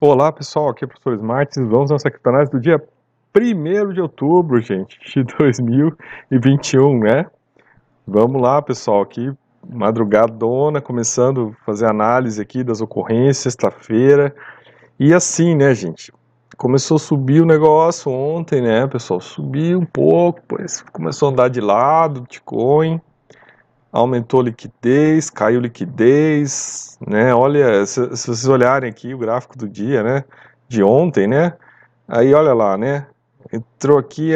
Olá pessoal, aqui é o professor Smart, vamos nossa criptonase do dia 1 de outubro, gente, de 2021, né? Vamos lá pessoal, aqui madrugadona, começando a fazer análise aqui das ocorrências, sexta-feira, e assim, né gente, começou a subir o negócio ontem, né pessoal, subiu um pouco, depois começou a andar de lado, Bitcoin, aumentou liquidez, caiu liquidez, né? Olha, se, se, vocês olharem aqui o gráfico do dia, né? De ontem, né? Aí olha lá, né? Entrou aqui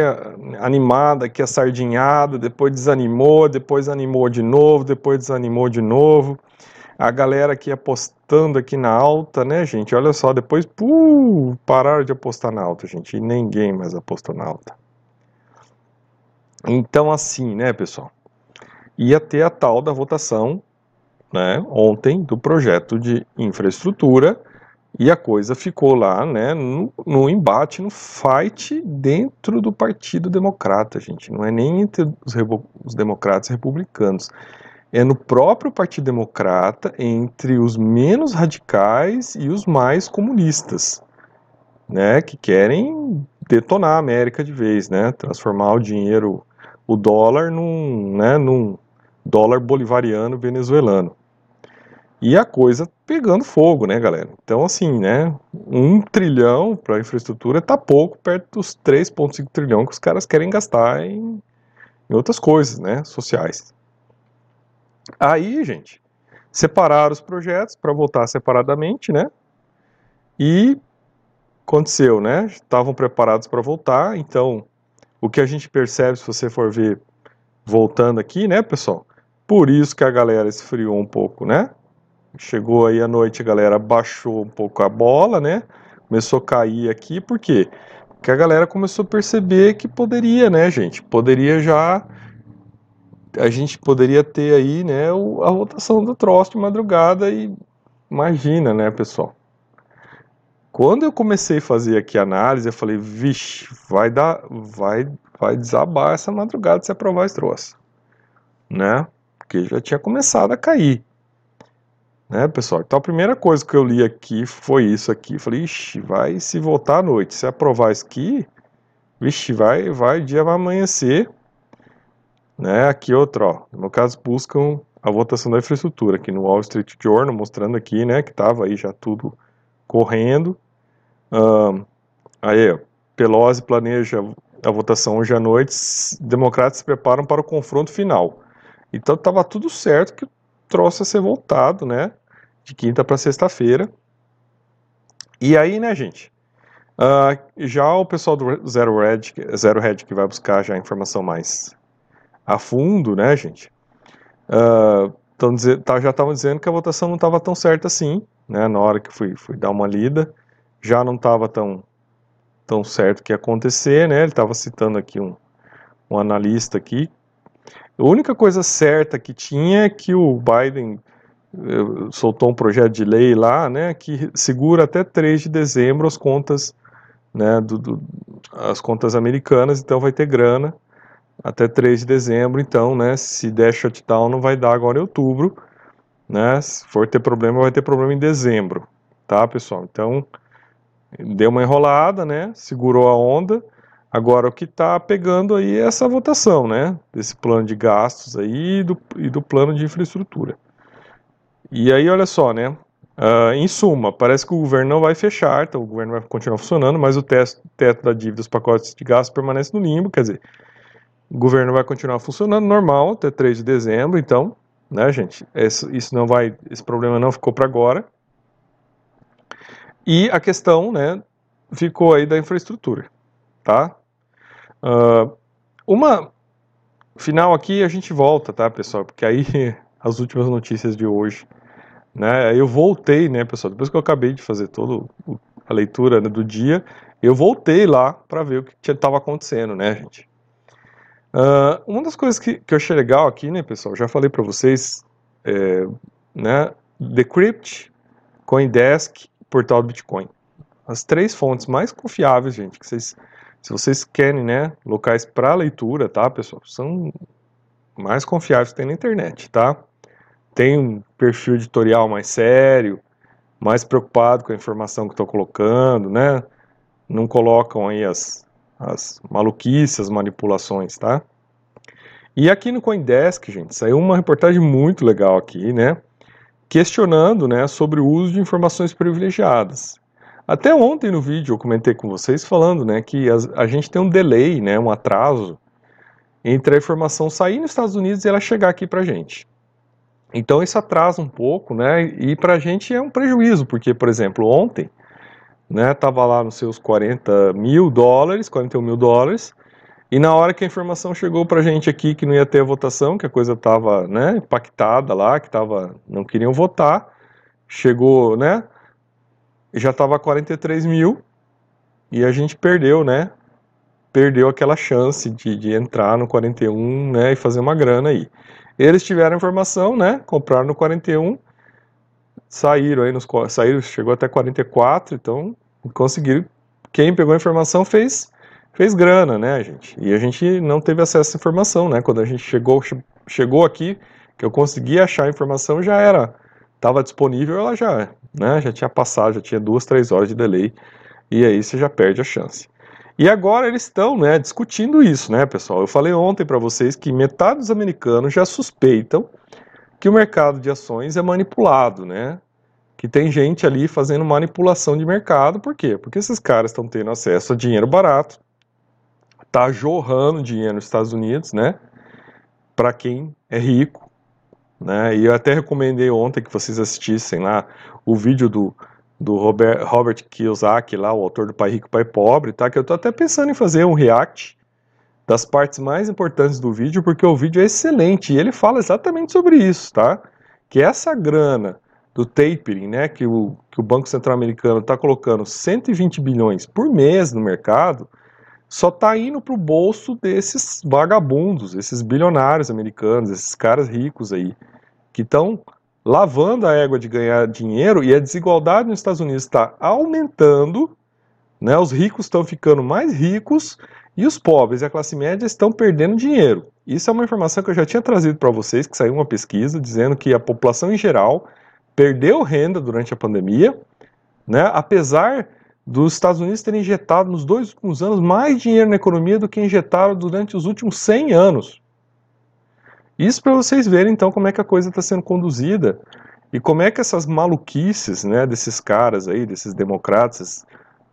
animada, aqui a sardinhada, depois desanimou, depois animou de novo, depois desanimou de novo. A galera aqui apostando aqui na alta, né, gente? Olha só, depois puh, pararam de apostar na alta, gente. E ninguém mais apostou na alta. Então, assim, né, pessoal? Ia ter a tal da votação né, ontem do projeto de infraestrutura e a coisa ficou lá né, no, no, embate, no fight dentro do Partido Democrata, gente. Não é nem entre os, os democratas e republicanos. É no próprio Partido Democrata, entre os menos radicais e os mais comunistas, né, que querem detonar a América de vez, né, transformar o dinheiro, o dólar, num, né, num, dólar bolivariano venezuelano. E a coisa pegando fogo, né, galera? Então, assim, né, um trilhão para infraestrutura tá pouco perto dos 3,5 trilhão que os caras querem gastar em, em outras coisas, né, sociais. Aí, gente, separaram os projetos para votar separadamente, né? E aconteceu, né? Estavam preparados para voltar, então o que a gente percebe, se você for ver voltando aqui, né, pessoal? Por isso que a galera esfriou um pouco, né? Chegou aí à noite, a galera baixou um pouco a bola, né? Começou a cair aqui, por quê? Porque a galera começou a perceber que poderia, né, gente? Poderia já. A gente poderia ter aí, né, a votação do troço de madrugada e. Imagina, né, pessoal? Quando eu comecei a fazer aqui a análise, eu falei, vixe, vai dar, vai, vai desabar essa madrugada se aprovar esse troço, né? Porque já tinha começado a cair. Né, pessoal? Então a primeira coisa que eu li aqui foi isso aqui. Falei, ixi, vai se voltar à noite. Se aprovar isso aqui, vixe, vai, vai, o dia vai amanhecer. Né, aqui outro, ó. No meu caso, buscam a votação da infraestrutura aqui no Wall Street Journal, mostrando aqui, né, que estava aí já tudo correndo. Um, aí, Pelosi planeja a votação hoje à noite. Democratas se preparam para o confronto final. Então estava tudo certo que o troço ia ser voltado, né? De quinta para sexta-feira. E aí, né, gente? Uh, já o pessoal do Zero Red, Zero Red que vai buscar já a informação mais a fundo, né, gente? Uh, tá, já estavam dizendo que a votação não estava tão certa assim, né? Na hora que fui, fui dar uma lida, já não estava tão, tão certo que ia acontecer, né? Ele estava citando aqui um, um analista aqui a única coisa certa que tinha é que o Biden eh, soltou um projeto de lei lá, né, que segura até 3 de dezembro as contas, né, do, do, as contas americanas, então vai ter grana até 3 de dezembro, então, né, se der shutdown não vai dar agora em outubro, né, se for ter problema vai ter problema em dezembro, tá, pessoal? Então, deu uma enrolada, né, segurou a onda, Agora, o que está pegando aí é essa votação, né? Desse plano de gastos aí e do, e do plano de infraestrutura. E aí, olha só, né? Uh, em suma, parece que o governo não vai fechar, então o governo vai continuar funcionando, mas o teto, teto da dívida, os pacotes de gastos permanece no limbo, quer dizer, o governo vai continuar funcionando normal até 3 de dezembro, então, né, gente, esse, isso não vai, esse problema não ficou para agora. E a questão, né, ficou aí da infraestrutura, tá? Uh, uma final aqui a gente volta, tá, pessoal? Porque aí as últimas notícias de hoje, né? Eu voltei, né, pessoal? Depois que eu acabei de fazer toda a leitura né, do dia, eu voltei lá para ver o que estava acontecendo, né, gente? Uh, uma das coisas que, que eu achei legal aqui, né, pessoal? Já falei para vocês, é, né? Decrypt, CoinDesk, Portal do Bitcoin. As três fontes mais confiáveis, gente, que vocês se vocês querem, né, locais para leitura, tá, pessoal, são mais confiáveis que tem na internet, tá? Tem um perfil editorial mais sério, mais preocupado com a informação que estou colocando, né? Não colocam aí as, as maluquices, as manipulações, tá? E aqui no Coindesk, gente, saiu uma reportagem muito legal aqui, né? Questionando, né, sobre o uso de informações privilegiadas. Até ontem no vídeo eu comentei com vocês falando, né, que a, a gente tem um delay, né, um atraso entre a informação sair nos Estados Unidos e ela chegar aqui para gente. Então isso atrasa um pouco, né? E para a gente é um prejuízo, porque, por exemplo, ontem, né, tava lá nos seus 40 mil dólares, 41 mil dólares, e na hora que a informação chegou para a gente aqui que não ia ter a votação, que a coisa estava, né, impactada lá, que tava, não queriam votar, chegou, né, já estava 43 mil e a gente perdeu, né, perdeu aquela chance de, de entrar no 41, né, e fazer uma grana aí. Eles tiveram informação, né? Compraram no 41, saíram aí nos saíram, chegou até 44, então conseguiram. Quem pegou a informação fez fez grana, né, gente? E a gente não teve acesso essa informação, né? Quando a gente chegou chegou aqui, que eu consegui achar a informação já era estava disponível, ela já, né, já tinha passado, já tinha duas, três horas de delay, e aí você já perde a chance. E agora eles estão né, discutindo isso, né, pessoal? Eu falei ontem para vocês que metade dos americanos já suspeitam que o mercado de ações é manipulado, né? Que tem gente ali fazendo manipulação de mercado, por quê? Porque esses caras estão tendo acesso a dinheiro barato, tá jorrando dinheiro nos Estados Unidos, né? Para quem é rico, né? E eu até recomendei ontem que vocês assistissem lá o vídeo do do Robert, Robert Kiyosaki, lá, o autor do Pai Rico, Pai Pobre, tá? Que eu tô até pensando em fazer um react das partes mais importantes do vídeo, porque o vídeo é excelente e ele fala exatamente sobre isso, tá? Que essa grana do tapering, né, que o, que o Banco Central Americano está colocando 120 bilhões por mês no mercado, só está indo para o bolso desses vagabundos, esses bilionários americanos, esses caras ricos aí, que estão lavando a égua de ganhar dinheiro e a desigualdade nos Estados Unidos está aumentando, né? Os ricos estão ficando mais ricos e os pobres e a classe média estão perdendo dinheiro. Isso é uma informação que eu já tinha trazido para vocês, que saiu uma pesquisa dizendo que a população em geral perdeu renda durante a pandemia, né? Apesar dos Estados Unidos terem injetado nos dois últimos anos mais dinheiro na economia do que injetaram durante os últimos 100 anos. Isso para vocês verem então como é que a coisa está sendo conduzida e como é que essas maluquices, né, desses caras aí, desses democratas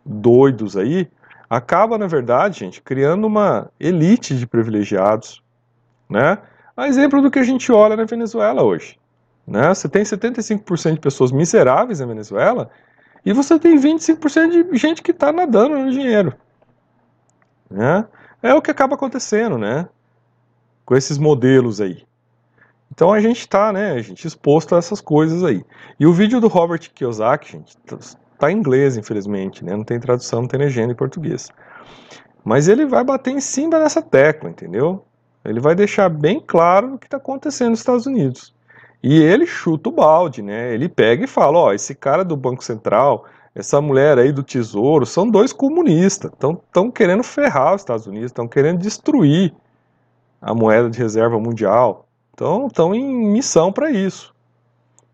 doidos aí, acaba na verdade, gente, criando uma elite de privilegiados, né? A exemplo do que a gente olha na Venezuela hoje, né? Você tem 75% de pessoas miseráveis na Venezuela e você tem 25% de gente que está nadando no dinheiro, né? É o que acaba acontecendo, né? Com esses modelos aí. Então a gente está, né, a gente exposto a essas coisas aí. E o vídeo do Robert Kiyosaki, gente, tá, tá em inglês, infelizmente, né, não tem tradução, não tem legenda em português. Mas ele vai bater em cima dessa tecla, entendeu? Ele vai deixar bem claro o que está acontecendo nos Estados Unidos. E ele chuta o balde, né? Ele pega e fala, ó, esse cara do Banco Central, essa mulher aí do Tesouro, são dois comunistas, estão querendo ferrar os Estados Unidos, estão querendo destruir a moeda de reserva mundial. Então, estão em missão para isso.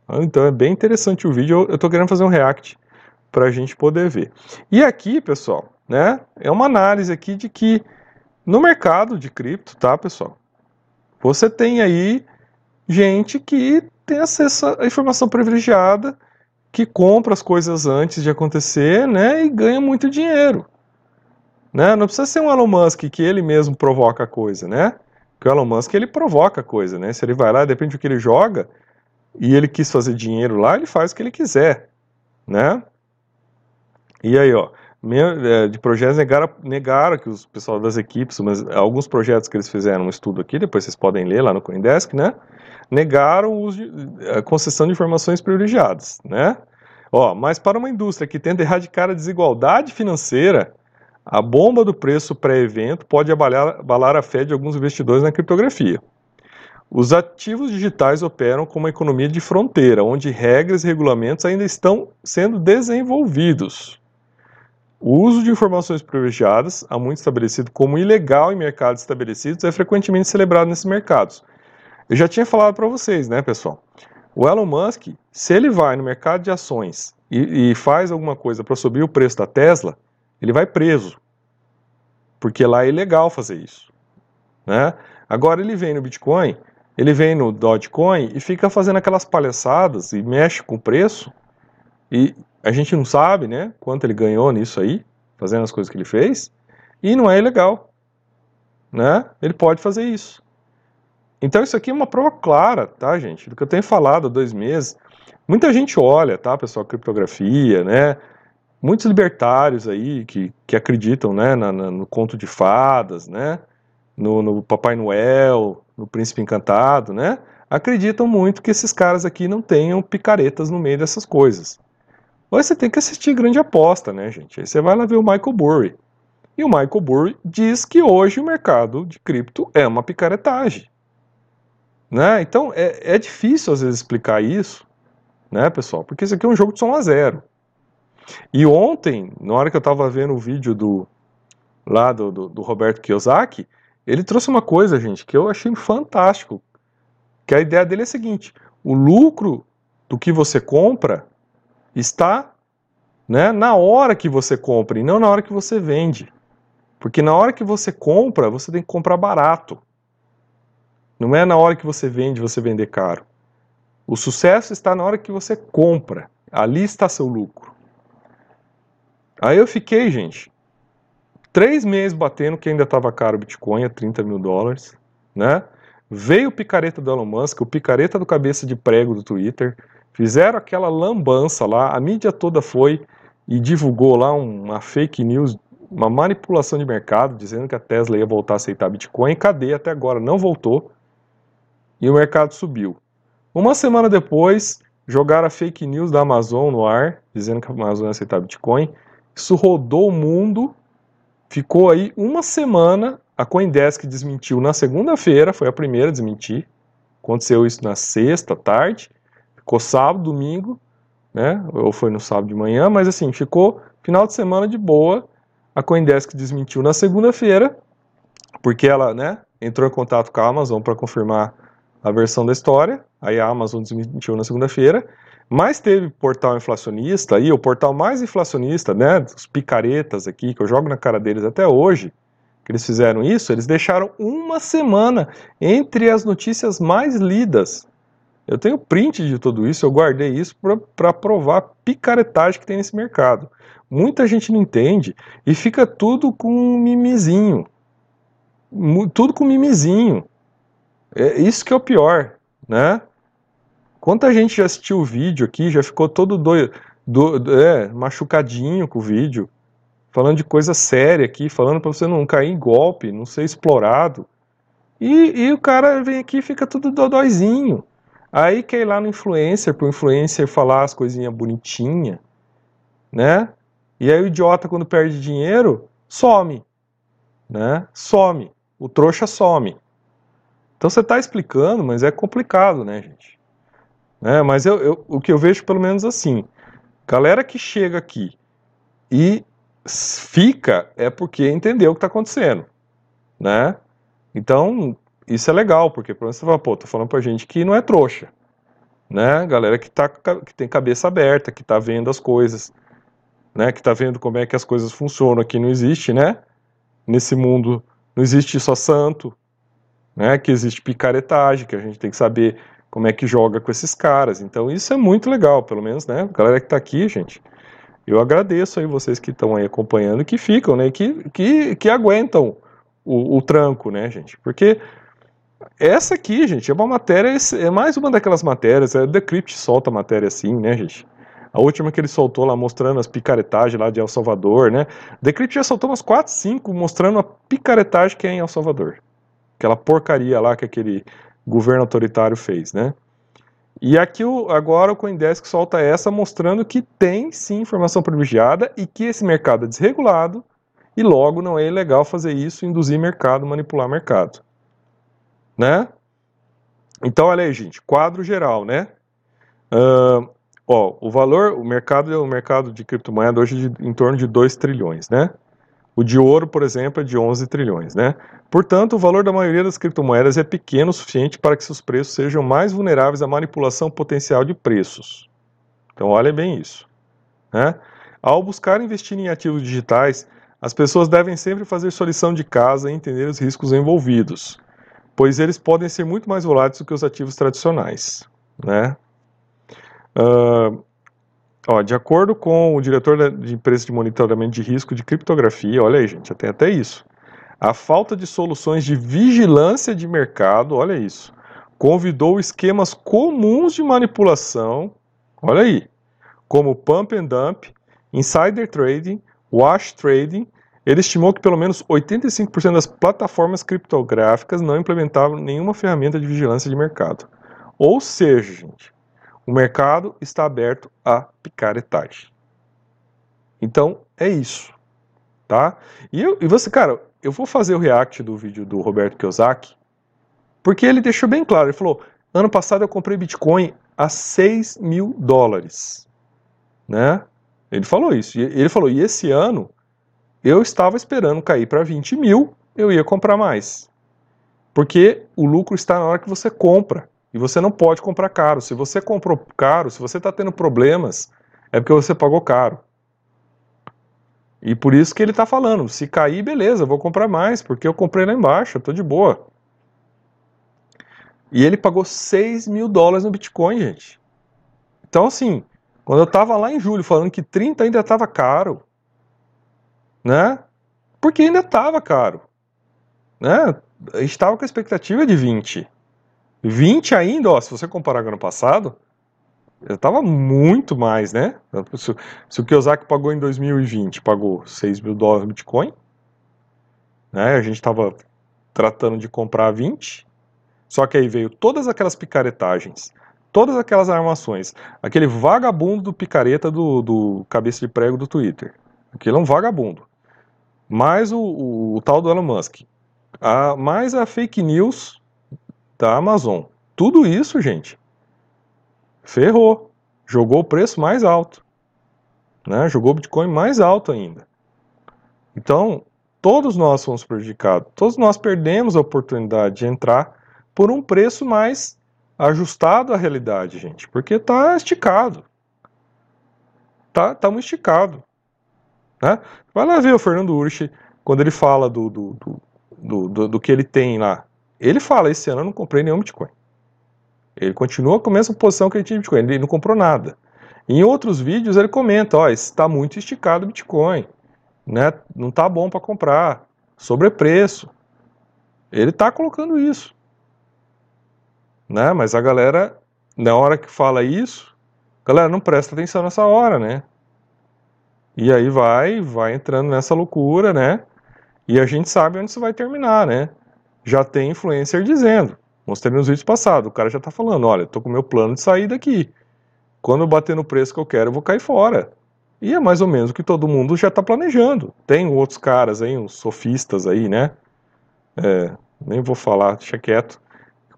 Então, é bem interessante o vídeo. Eu estou querendo fazer um react para a gente poder ver. E aqui, pessoal, né, é uma análise aqui de que no mercado de cripto, tá, pessoal? Você tem aí gente que tem acesso à informação privilegiada, que compra as coisas antes de acontecer, né, e ganha muito dinheiro. Né? Não precisa ser um Elon Musk que ele mesmo provoca a coisa, né? Porque o Elon Musk ele provoca coisa, né? Se ele vai lá, depende do que ele joga, e ele quis fazer dinheiro lá, ele faz o que ele quiser, né? E aí, ó, é, de projetos negaram, negaram que os pessoal das equipes, mas alguns projetos que eles fizeram um estudo aqui, depois vocês podem ler lá no CoinDesk, né? Negaram de, a concessão de informações privilegiadas, né? Ó, mas para uma indústria que tenta erradicar a desigualdade financeira, a bomba do preço pré-evento pode abalar, abalar a fé de alguns investidores na criptografia. Os ativos digitais operam como uma economia de fronteira, onde regras e regulamentos ainda estão sendo desenvolvidos. O uso de informações privilegiadas, há muito estabelecido como ilegal em mercados estabelecidos, é frequentemente celebrado nesses mercados. Eu já tinha falado para vocês, né, pessoal? O Elon Musk, se ele vai no mercado de ações e, e faz alguma coisa para subir o preço da Tesla, ele vai preso. Porque lá é ilegal fazer isso. Né? Agora ele vem no Bitcoin, ele vem no Dogecoin e fica fazendo aquelas palhaçadas e mexe com o preço. E a gente não sabe né, quanto ele ganhou nisso aí, fazendo as coisas que ele fez. E não é ilegal. Né? Ele pode fazer isso. Então isso aqui é uma prova clara, tá, gente? Do que eu tenho falado há dois meses. Muita gente olha, tá, pessoal, criptografia, né? Muitos libertários aí que, que acreditam, né, na, na, no conto de fadas, né? No, no Papai Noel, no Príncipe Encantado, né? Acreditam muito que esses caras aqui não tenham picaretas no meio dessas coisas. Mas você tem que assistir Grande Aposta, né, gente? Aí você vai lá ver o Michael Burry. E o Michael Burry diz que hoje o mercado de cripto é uma picaretagem. Né? Então é, é difícil às vezes explicar isso, né, pessoal? Porque isso aqui é um jogo de som a zero. E ontem, na hora que eu estava vendo o vídeo do lá do, do, do, Roberto Kiyosaki, ele trouxe uma coisa, gente, que eu achei fantástico. Que a ideia dele é a seguinte: o lucro do que você compra está né, na hora que você compra e não na hora que você vende. Porque na hora que você compra, você tem que comprar barato. Não é na hora que você vende, você vender caro. O sucesso está na hora que você compra. Ali está seu lucro. Aí eu fiquei, gente, três meses batendo que ainda estava caro o Bitcoin a 30 mil dólares, né? Veio o picareta do Elon Musk, o picareta do cabeça de prego do Twitter, fizeram aquela lambança lá, a mídia toda foi e divulgou lá uma fake news, uma manipulação de mercado, dizendo que a Tesla ia voltar a aceitar Bitcoin. Cadê? Até agora não voltou. E o mercado subiu. Uma semana depois, jogaram a fake news da Amazon no ar, dizendo que a Amazon ia aceitar Bitcoin. Isso rodou o mundo, ficou aí uma semana. A Coindesk desmentiu na segunda-feira, foi a primeira a desmentir. Aconteceu isso na sexta tarde, ficou sábado, domingo, né? Ou foi no sábado de manhã, mas assim, ficou final de semana de boa. A Coindesk desmentiu na segunda-feira, porque ela, né, entrou em contato com a Amazon para confirmar a versão da história, aí a Amazon desmentiu na segunda-feira, mas teve portal inflacionista aí, o portal mais inflacionista, né, os picaretas aqui, que eu jogo na cara deles até hoje, que eles fizeram isso, eles deixaram uma semana entre as notícias mais lidas. Eu tenho print de tudo isso, eu guardei isso para provar a picaretagem que tem nesse mercado. Muita gente não entende e fica tudo com um mimizinho. Tudo com mimizinho. É isso que é o pior, né? Quanta gente já assistiu o vídeo aqui, já ficou todo doido, do, é, machucadinho com o vídeo, falando de coisa séria aqui, falando para você não cair em golpe, não ser explorado. E, e o cara vem aqui e fica tudo dodóizinho. Aí quer ir lá no influencer, pro influencer falar as coisinhas bonitinhas, né? E aí o idiota, quando perde dinheiro, some, né? Some. O trouxa some. Então você está explicando, mas é complicado, né, gente? É, mas eu, eu, o que eu vejo pelo menos assim, galera que chega aqui e fica é porque entendeu o que está acontecendo, né? Então isso é legal, porque pelo menos você fala, pô, tô falando pra gente que não é trouxa, né? Galera que, tá, que tem cabeça aberta, que tá vendo as coisas, né? Que tá vendo como é que as coisas funcionam. Aqui não existe, né? Nesse mundo não existe só santo, né, que existe picaretagem, que a gente tem que saber como é que joga com esses caras. Então isso é muito legal, pelo menos, né? Galera que está aqui, gente, eu agradeço aí vocês que estão aí acompanhando, que ficam, né? Que, que, que aguentam o, o tranco, né, gente? Porque essa aqui, gente, é uma matéria, é mais uma daquelas matérias, é, Decrypt solta matéria assim, né, gente? A última que ele soltou lá mostrando as picaretagens lá de El Salvador, né? Decrypt já soltou umas 4, 5 mostrando a picaretagem que é em El Salvador aquela porcaria lá que aquele governo autoritário fez, né? E aqui o, agora o Coindesk solta essa mostrando que tem sim informação privilegiada e que esse mercado é desregulado e logo não é ilegal fazer isso, induzir mercado, manipular mercado, né? Então olha aí, gente, quadro geral, né? Uh, ó, o valor, o mercado, o mercado de criptomoeda hoje é de, em torno de 2 trilhões, né? O de ouro, por exemplo, é de 11 trilhões, né? Portanto, o valor da maioria das criptomoedas é pequeno o suficiente para que seus preços sejam mais vulneráveis à manipulação potencial de preços. Então, olha bem isso. Né? Ao buscar investir em ativos digitais, as pessoas devem sempre fazer sua lição de casa e entender os riscos envolvidos, pois eles podem ser muito mais voláteis do que os ativos tradicionais. Né? Uh, ó, de acordo com o diretor de empresa de monitoramento de risco de criptografia, olha aí, gente, tem até isso. A falta de soluções de vigilância de mercado, olha isso, convidou esquemas comuns de manipulação, olha aí, como pump and dump, insider trading, wash trading. Ele estimou que pelo menos 85% das plataformas criptográficas não implementavam nenhuma ferramenta de vigilância de mercado. Ou seja, gente, o mercado está aberto à picaretagem. Então, é isso. Tá? E, eu, e você, cara, eu vou fazer o react do vídeo do Roberto Kiyosaki, porque ele deixou bem claro, ele falou, ano passado eu comprei Bitcoin a 6 mil dólares, né? Ele falou isso, ele falou, e esse ano eu estava esperando cair para 20 mil, eu ia comprar mais, porque o lucro está na hora que você compra, e você não pode comprar caro, se você comprou caro, se você está tendo problemas, é porque você pagou caro. E por isso que ele está falando, se cair, beleza, vou comprar mais, porque eu comprei lá embaixo, tô de boa. E ele pagou 6 mil dólares no Bitcoin, gente. Então, assim, quando eu estava lá em julho falando que 30 ainda estava caro, né? Porque ainda estava caro, né? A gente estava com a expectativa de 20. 20 ainda, ó, se você comparar com o ano passado, estava muito mais, né? Se, se, o Kiyosaki pagou em 2020, pagou 6 mil dólares Bitcoin, né? A gente estava tratando de comprar 20, só que aí veio todas aquelas picaretagens, todas aquelas armações, aquele vagabundo do picareta do, do cabeça de prego do Twitter. Aquele é um vagabundo. Mais o, o, o tal do Elon Musk. A, mais a fake news da Amazon. Tudo isso, gente, ferrou. Jogou o preço mais alto. Né? Jogou o Bitcoin mais alto ainda. Então, todos nós fomos prejudicados. Todos nós perdemos a oportunidade de entrar por um preço mais ajustado à realidade, gente, porque está esticado. Tá, tá muito esticado. Né? Vai lá ver o Fernando Urich, quando ele fala do, do, do, do, do que ele tem lá. Ele fala, esse ano eu não comprei nenhum Bitcoin. Ele continua com a mesma posição que ele tinha de Bitcoin, ele não comprou nada. Em outros vídeos ele comenta, ó, está muito esticado o Bitcoin, né? Não tá bom para comprar, sobrepreço. Ele está colocando isso né? Mas a galera, na hora que fala isso, galera não presta atenção nessa hora, né? E aí vai, vai entrando nessa loucura, né? E a gente sabe onde isso vai terminar, né? Já tem influencer dizendo, mostrei nos vídeos passados, o cara já tá falando, olha, tô com meu plano de sair daqui. Quando eu bater no preço que eu quero, eu vou cair fora. E é mais ou menos o que todo mundo já está planejando. Tem outros caras aí, uns sofistas aí, né? É, nem vou falar, deixa quieto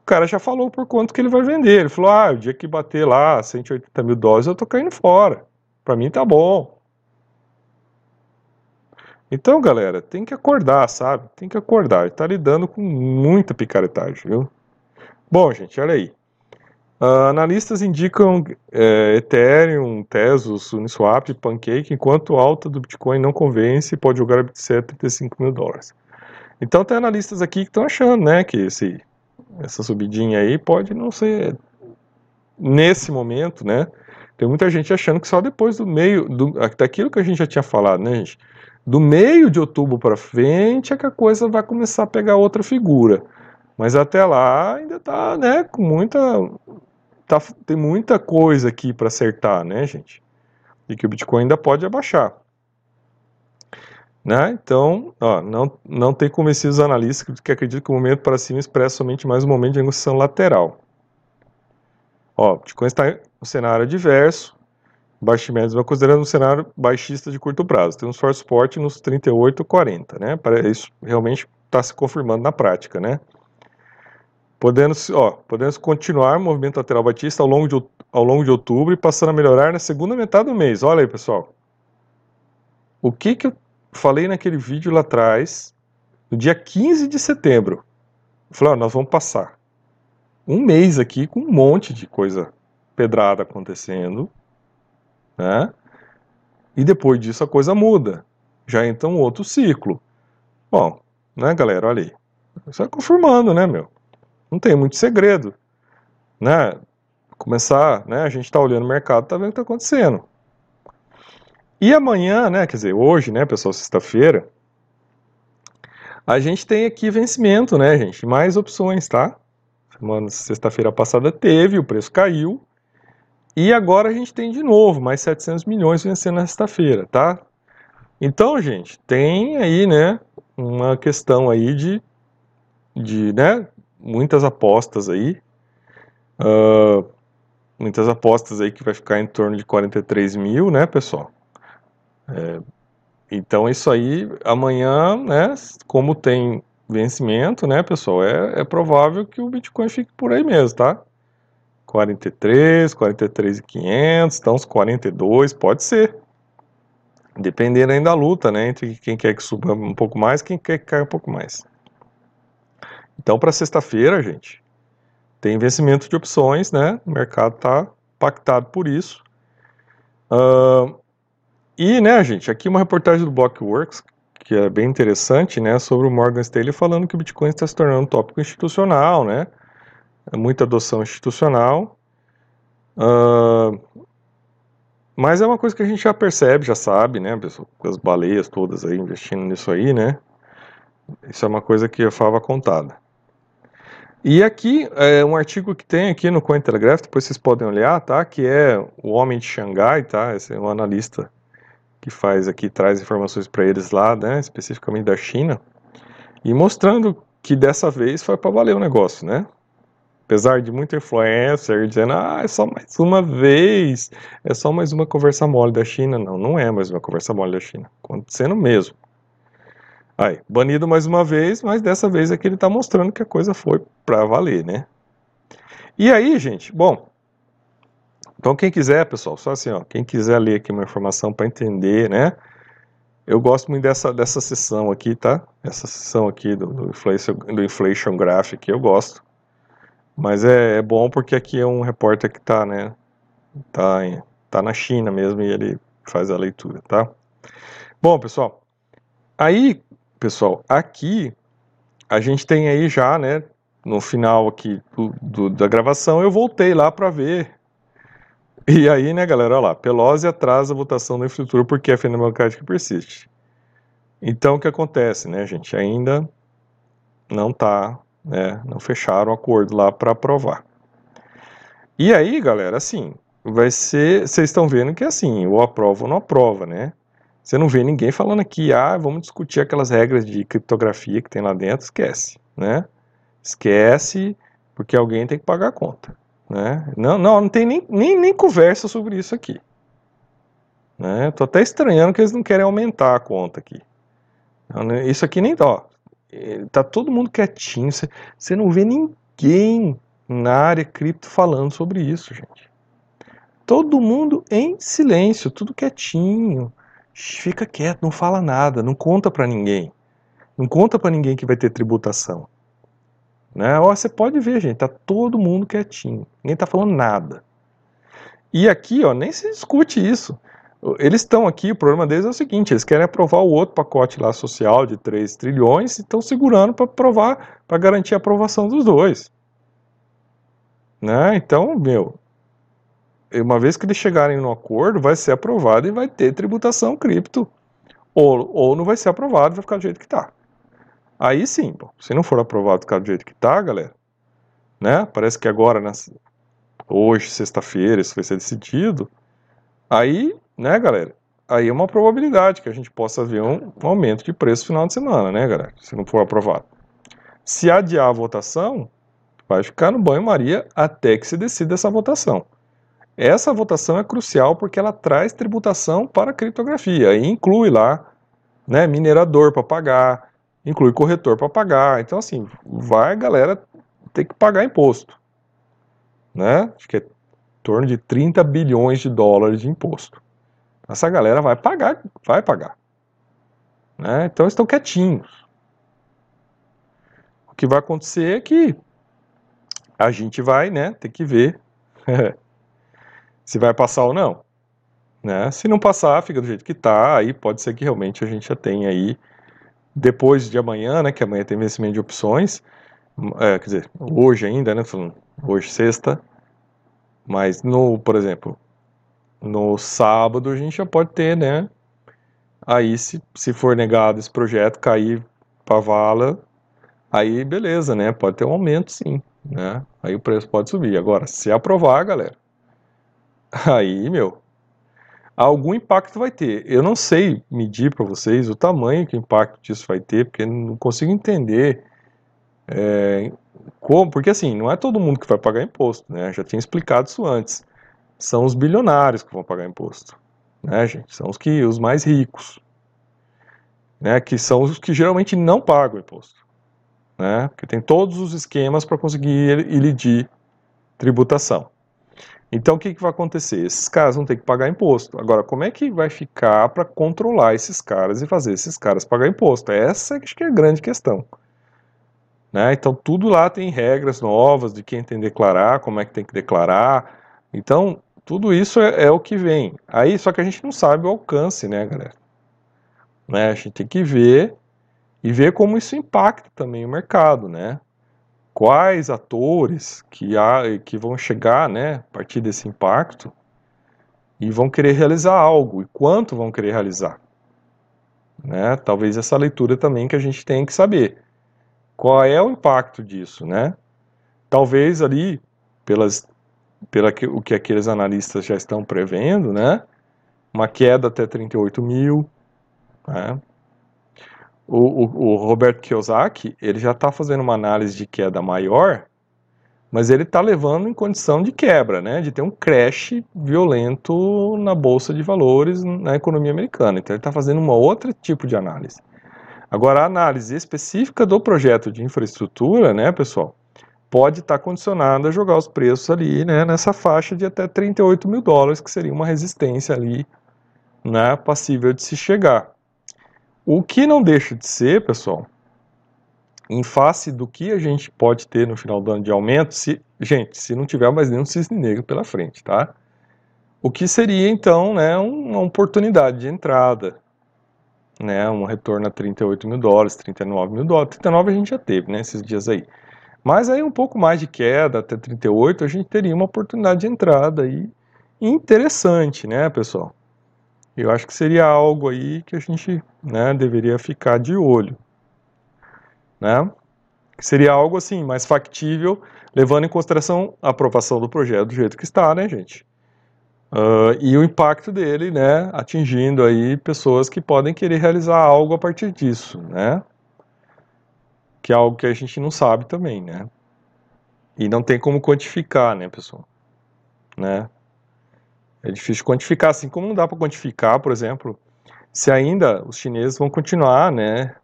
cara já falou por quanto que ele vai vender. Ele falou: ah, o dia que bater lá 180 mil dólares, eu tô caindo fora. Para mim tá bom. Então, galera, tem que acordar, sabe? Tem que acordar. Ele tá lidando com muita picaretagem, viu? Bom, gente, olha aí. Uh, analistas indicam é, Ethereum, Tesos, Uniswap, Pancake, enquanto alta do Bitcoin não convence e pode jogar a BTC a 35 mil dólares. Então tem analistas aqui que estão achando, né, que esse essa subidinha aí pode não ser nesse momento, né? Tem muita gente achando que só depois do meio, do, daquilo que a gente já tinha falado, né, gente? Do meio de outubro para frente é que a coisa vai começar a pegar outra figura. Mas até lá ainda tá, né, com muita. Tá, tem muita coisa aqui para acertar, né, gente? E que o Bitcoin ainda pode abaixar. Né? Então, ó, não, não tem convencido os analistas que acreditam que o momento para cima expressa somente mais um momento de negociação lateral. Ó, Bitcoin está no cenário adverso, baixamentos, mas considerando um cenário baixista de curto prazo. Temos forte suporte nos 38, 40, né? Isso realmente está se confirmando na prática, né? Podemos, ó, podemos continuar o movimento lateral baixista ao longo, de, ao longo de outubro e passando a melhorar na segunda metade do mês. Olha aí, pessoal. O que que falei naquele vídeo lá atrás, no dia 15 de setembro. Eu falei, ó, nós vamos passar um mês aqui com um monte de coisa pedrada acontecendo, né? E depois disso a coisa muda. Já um outro ciclo. Bom, né, galera? Olha aí. Isso é confirmando, né, meu? Não tem muito segredo. Né? Começar, né? A gente está olhando o mercado, tá vendo o que está acontecendo. E amanhã, né? Quer dizer, hoje, né, pessoal, sexta-feira, a gente tem aqui vencimento, né, gente? Mais opções, tá? Semana sexta-feira passada teve, o preço caiu. E agora a gente tem de novo mais 700 milhões vencendo na sexta-feira, tá? Então, gente, tem aí, né, uma questão aí de, de né, muitas apostas aí. Uh, muitas apostas aí que vai ficar em torno de 43 mil, né, pessoal? É, então, isso aí, amanhã, né, como tem vencimento, né, pessoal, é, é provável que o Bitcoin fique por aí mesmo, tá? 43, 43,500, então os 42, pode ser. Dependendo ainda da luta, né, entre quem quer que suba um pouco mais quem quer que caia um pouco mais. Então, para sexta-feira, gente, tem investimento de opções, né, o mercado está pactado por isso. Uh, e, né, gente, aqui uma reportagem do Blockworks, que é bem interessante, né, sobre o Morgan Stanley falando que o Bitcoin está se tornando um tópico institucional, né, muita adoção institucional. Uh, mas é uma coisa que a gente já percebe, já sabe, né, as baleias todas aí investindo nisso aí, né, isso é uma coisa que eu falava contada. E aqui é um artigo que tem aqui no Cointelegraph, depois vocês podem olhar, tá? Que é o Homem de Xangai, tá? Esse é um analista que faz aqui, traz informações para eles lá, né, especificamente da China, e mostrando que dessa vez foi para valer o negócio, né? Apesar de muita influencer dizendo, ah, é só mais uma vez, é só mais uma conversa mole da China. Não, não é mais uma conversa mole da China. Acontecendo mesmo. Aí, banido mais uma vez, mas dessa vez aqui ele está mostrando que a coisa foi para valer, né? E aí, gente, bom, então, quem quiser, pessoal, só assim, ó, quem quiser ler aqui uma informação para entender, né? Eu gosto muito dessa, dessa sessão aqui, tá? Essa sessão aqui do, do, inflation, do inflation Graph, eu gosto. Mas é, é, bom porque aqui é um repórter que tá, né? Tá, tá na China mesmo e ele faz a leitura, tá? Bom, pessoal, aí, pessoal, aqui a gente tem aí já, né? No final aqui do, do, da gravação, eu voltei lá para ver e aí, né, galera, olha lá, Pelosi atrasa a votação da infraestrutura porque fenomenalidade que persiste. Então, o que acontece, né, gente? Ainda não tá, né, não fecharam o acordo lá para aprovar. E aí, galera, assim, vai ser, vocês estão vendo que assim, ou aprova ou não aprova, né? Você não vê ninguém falando aqui, ah, vamos discutir aquelas regras de criptografia que tem lá dentro, esquece, né? Esquece, porque alguém tem que pagar a conta. Né? Não, não, não tem nem, nem, nem conversa sobre isso aqui. Né? Tô até estranhando que eles não querem aumentar a conta aqui. Isso aqui nem dó. É, tá todo mundo quietinho. Você não vê ninguém na área cripto falando sobre isso, gente. Todo mundo em silêncio, tudo quietinho. Fica quieto, não fala nada, não conta para ninguém. Não conta para ninguém que vai ter tributação. Né? Ó, você pode ver, gente, tá todo mundo quietinho, ninguém tá falando nada. E aqui, ó, nem se discute isso. Eles estão aqui, o problema deles é o seguinte: eles querem aprovar o outro pacote lá social de 3 trilhões e estão segurando para aprovar, para garantir a aprovação dos dois. Né? Então, meu, uma vez que eles chegarem no acordo, vai ser aprovado e vai ter tributação cripto. Ou, ou não vai ser aprovado, vai ficar do jeito que está. Aí sim, bom, se não for aprovado do jeito que tá, galera, né? Parece que agora, hoje, sexta-feira, isso vai ser decidido. Aí, né, galera? Aí é uma probabilidade que a gente possa ver um, um aumento de preço no final de semana, né, galera? Se não for aprovado. Se adiar a votação, vai ficar no banho-maria até que se decida essa votação. Essa votação é crucial porque ela traz tributação para a criptografia e inclui lá né, minerador para pagar, inclui corretor para pagar. Então, assim, vai a galera ter que pagar imposto. Né? Acho que é em torno de 30 bilhões de dólares de imposto. Essa galera vai pagar, vai pagar. Né? Então, estão quietinhos. O que vai acontecer é que a gente vai né, ter que ver se vai passar ou não. Né? Se não passar, fica do jeito que está, aí pode ser que realmente a gente já tenha aí, depois de amanhã, né, que amanhã tem vencimento de opções, é, quer dizer, hoje ainda, né, hoje sexta, mas no, por exemplo, no sábado a gente já pode ter, né, aí se, se for negado esse projeto, cair para vala, aí beleza, né, pode ter um aumento sim, né, aí o preço pode subir. Agora, se aprovar, galera, aí, meu, algum impacto vai ter. Eu não sei medir para vocês o tamanho que o impacto disso vai ter, porque não consigo entender é, como, porque assim, não é todo mundo que vai pagar imposto, né? Já tinha explicado isso antes. São os bilionários que vão pagar imposto, né, gente? São os que os mais ricos, né? Que são os que geralmente não pagam imposto, né? Porque tem todos os esquemas para conseguir elidir tributação. Então o que, que vai acontecer? Esses caras vão ter que pagar imposto. Agora, como é que vai ficar para controlar esses caras e fazer esses caras pagar imposto? Essa acho que é a grande questão. Né? Então tudo lá tem regras novas de quem tem que declarar, como é que tem que declarar. Então tudo isso é, é o que vem. Aí só que a gente não sabe o alcance, né, galera? Né? A gente tem que ver e ver como isso impacta também o mercado, né? quais atores que, há, que vão chegar né, a partir desse impacto e vão querer realizar algo, e quanto vão querer realizar. Né? Talvez essa leitura também que a gente tem que saber. Qual é o impacto disso, né? Talvez ali, pelas, pela que, o que aqueles analistas já estão prevendo, né? Uma queda até 38 mil, né? O, o, o Roberto Kiyosaki, ele já está fazendo uma análise de queda maior, mas ele está levando em condição de quebra, né, de ter um crash violento na bolsa de valores na economia americana. Então ele está fazendo um outro tipo de análise. Agora a análise específica do projeto de infraestrutura, né, pessoal, pode estar tá condicionada a jogar os preços ali, né, nessa faixa de até 38 mil dólares, que seria uma resistência ali, né, passível de se chegar. O que não deixa de ser, pessoal, em face do que a gente pode ter no final do ano de aumento, se, gente, se não tiver mais nenhum cisne negro pela frente, tá? O que seria então, né, uma oportunidade de entrada, né, um retorno a 38 mil dólares, 39 mil dólares, 39 a gente já teve, né, esses dias aí. Mas aí um pouco mais de queda, até 38, a gente teria uma oportunidade de entrada aí interessante, né, pessoal? Eu acho que seria algo aí que a gente né, deveria ficar de olho. Né? Seria algo assim, mais factível, levando em consideração a aprovação do projeto do jeito que está, né, gente? Uh, e o impacto dele, né, atingindo aí pessoas que podem querer realizar algo a partir disso, né? Que é algo que a gente não sabe também, né? E não tem como quantificar, né, pessoal? Né? É difícil quantificar, assim como não dá para quantificar, por exemplo, se ainda os chineses vão continuar, né,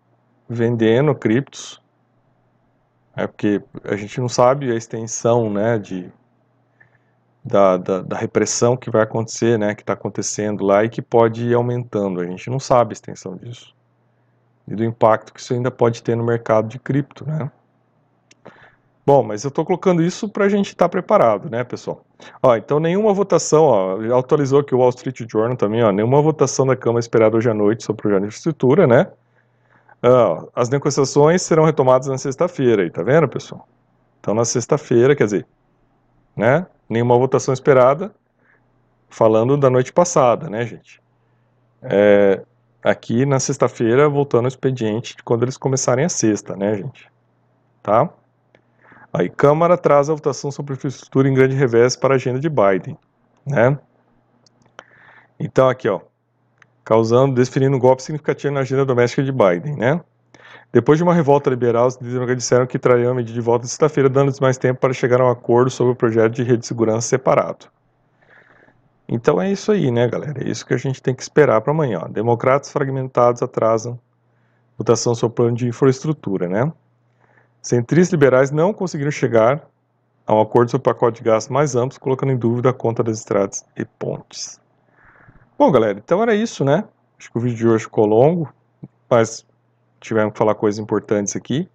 vendendo criptos, é porque a gente não sabe a extensão, né, de da, da, da repressão que vai acontecer, né, que está acontecendo lá e que pode ir aumentando. A gente não sabe a extensão disso e do impacto que isso ainda pode ter no mercado de cripto, né? Bom, mas eu estou colocando isso para a gente estar tá preparado, né, pessoal? Ó, então nenhuma votação, ó, atualizou aqui o Wall Street Journal também, ó, nenhuma votação da Câmara esperada hoje à noite sobre o projeto de infraestrutura, né? As negociações serão retomadas na sexta-feira, aí, tá vendo, pessoal? Então na sexta-feira, quer dizer, né? Nenhuma votação esperada, falando da noite passada, né, gente? É, aqui na sexta-feira, voltando ao expediente de quando eles começarem a sexta, né, gente? Tá? Aí, Câmara traz a votação sobre infraestrutura em grande revés para a agenda de Biden, né? Então, aqui, ó, causando, desferindo um golpe significativo na agenda doméstica de Biden, né? Depois de uma revolta liberal, os democratas disseram que trariam a medida de volta sexta-feira, dando-lhes mais tempo para chegar a um acordo sobre o projeto de rede de segurança separado. Então é isso aí, né, galera? É isso que a gente tem que esperar para amanhã. Ó. Democratas fragmentados atrasam votação sobre plano de infraestrutura, né? Centristas liberais não conseguiram chegar a um acordo sobre o pacote de gastos mais amplos, colocando em dúvida a conta das estradas e pontes. Bom, galera, então era isso, né? Acho que o vídeo de hoje ficou longo, mas tivemos que falar coisas importantes aqui.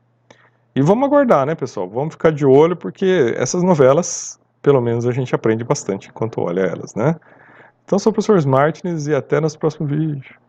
E vamos aguardar, né, pessoal? Vamos ficar de olho, porque essas novelas, pelo menos, a gente aprende bastante enquanto olha elas, né? Então, sou o professor Smartness e até nos próximos vídeos.